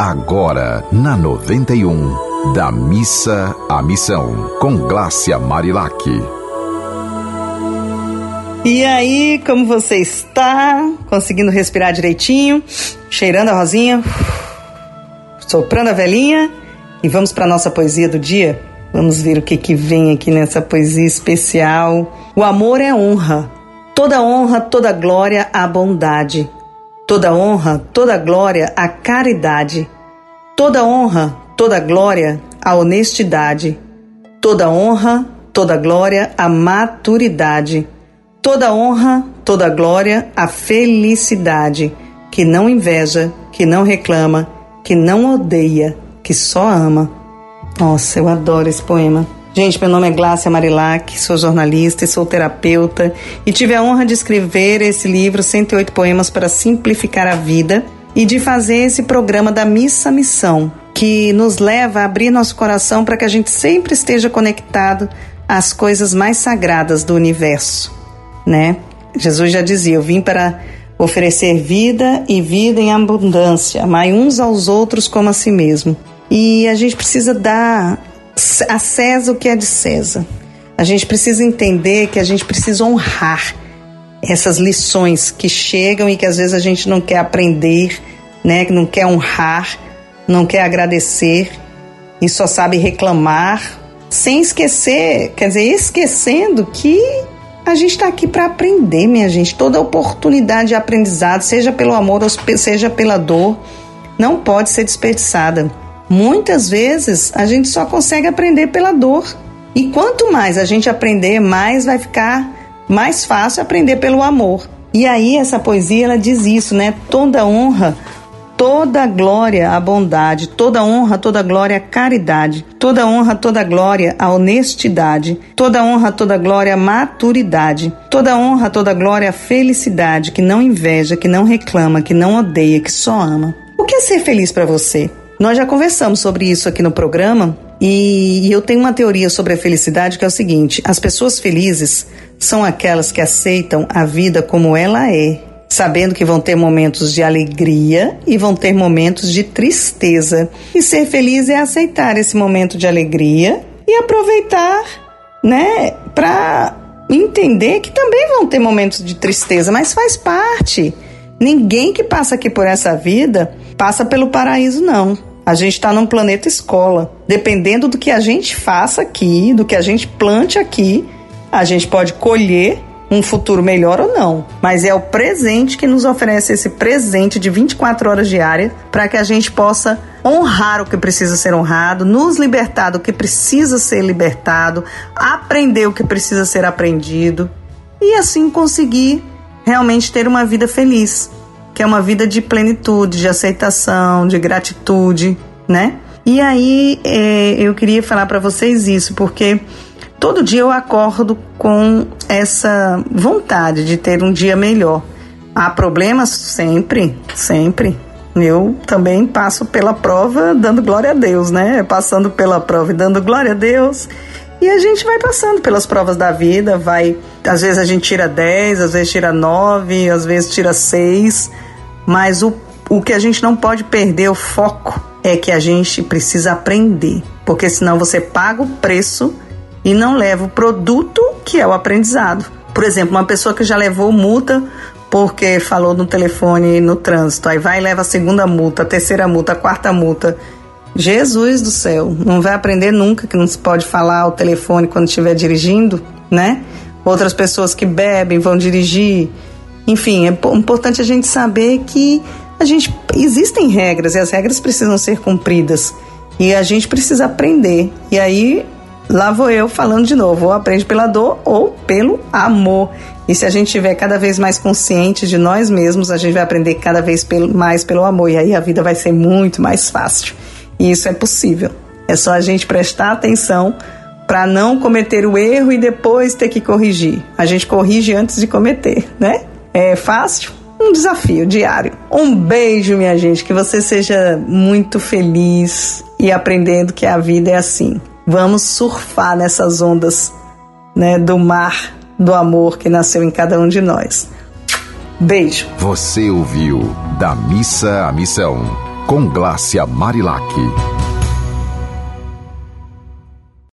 agora na 91, da missa à missão, com Glácia Marilac. E aí, como você está? Conseguindo respirar direitinho? Cheirando a rosinha? Soprando a velhinha? E vamos para nossa poesia do dia? Vamos ver o que, que vem aqui nessa poesia especial. O amor é honra. Toda honra, toda glória à bondade. Toda honra, toda glória à caridade. Toda honra, toda glória à honestidade. Toda honra, toda glória à maturidade Toda honra, toda glória à felicidade, que não inveja, que não reclama, que não odeia, que só ama. Nossa, eu adoro esse poema. Gente, meu nome é Glácia Marilac, sou jornalista e sou terapeuta e tive a honra de escrever esse livro 108 poemas para simplificar a vida e de fazer esse programa da Missa Missão, que nos leva a abrir nosso coração para que a gente sempre esteja conectado às coisas mais sagradas do universo né? Jesus já dizia: Eu vim para oferecer vida e vida em abundância, amai uns aos outros como a si mesmo. E a gente precisa dar a César o que é de César. A gente precisa entender que a gente precisa honrar essas lições que chegam e que às vezes a gente não quer aprender, né? Que não quer honrar, não quer agradecer e só sabe reclamar, sem esquecer, quer dizer, esquecendo que a gente está aqui para aprender, minha gente. Toda oportunidade de aprendizado, seja pelo amor ou seja pela dor, não pode ser desperdiçada. Muitas vezes a gente só consegue aprender pela dor. E quanto mais a gente aprender, mais vai ficar mais fácil aprender pelo amor. E aí essa poesia ela diz isso, né? Toda honra toda glória à bondade, toda honra, toda glória à caridade, toda honra, toda glória à honestidade, toda honra, toda glória à maturidade, toda honra, toda glória à felicidade, que não inveja, que não reclama, que não odeia, que só ama. O que é ser feliz para você? Nós já conversamos sobre isso aqui no programa e eu tenho uma teoria sobre a felicidade que é o seguinte: as pessoas felizes são aquelas que aceitam a vida como ela é sabendo que vão ter momentos de alegria e vão ter momentos de tristeza. E ser feliz é aceitar esse momento de alegria e aproveitar, né, para entender que também vão ter momentos de tristeza, mas faz parte. Ninguém que passa aqui por essa vida passa pelo paraíso, não. A gente está num planeta escola. Dependendo do que a gente faça aqui, do que a gente plante aqui, a gente pode colher um futuro melhor ou não, mas é o presente que nos oferece esse presente de 24 horas diárias para que a gente possa honrar o que precisa ser honrado, nos libertar do que precisa ser libertado, aprender o que precisa ser aprendido e assim conseguir realmente ter uma vida feliz, que é uma vida de plenitude, de aceitação, de gratitude, né? E aí é, eu queria falar para vocês isso, porque Todo dia eu acordo com essa vontade de ter um dia melhor. Há problemas sempre, sempre. Eu também passo pela prova dando glória a Deus, né? Passando pela prova e dando glória a Deus. E a gente vai passando pelas provas da vida, vai. Às vezes a gente tira 10, às vezes tira 9, às vezes tira 6. Mas o, o que a gente não pode perder o foco é que a gente precisa aprender. Porque senão você paga o preço e não leva o produto que é o aprendizado. Por exemplo, uma pessoa que já levou multa porque falou no telefone no trânsito, aí vai e leva a segunda multa, a terceira multa, a quarta multa. Jesus do céu, não vai aprender nunca que não se pode falar ao telefone quando estiver dirigindo, né? Outras pessoas que bebem vão dirigir. Enfim, é importante a gente saber que a gente existem regras e as regras precisam ser cumpridas. E a gente precisa aprender. E aí Lá vou eu falando de novo, ou aprende pela dor ou pelo amor. E se a gente estiver cada vez mais consciente de nós mesmos, a gente vai aprender cada vez mais pelo amor. E aí a vida vai ser muito mais fácil. E isso é possível. É só a gente prestar atenção para não cometer o erro e depois ter que corrigir. A gente corrige antes de cometer, né? É fácil? Um desafio diário. Um beijo, minha gente. Que você seja muito feliz e aprendendo que a vida é assim. Vamos surfar nessas ondas né, do mar do amor que nasceu em cada um de nós. Beijo. Você ouviu Da Missa à Missão com Glácia Marilac.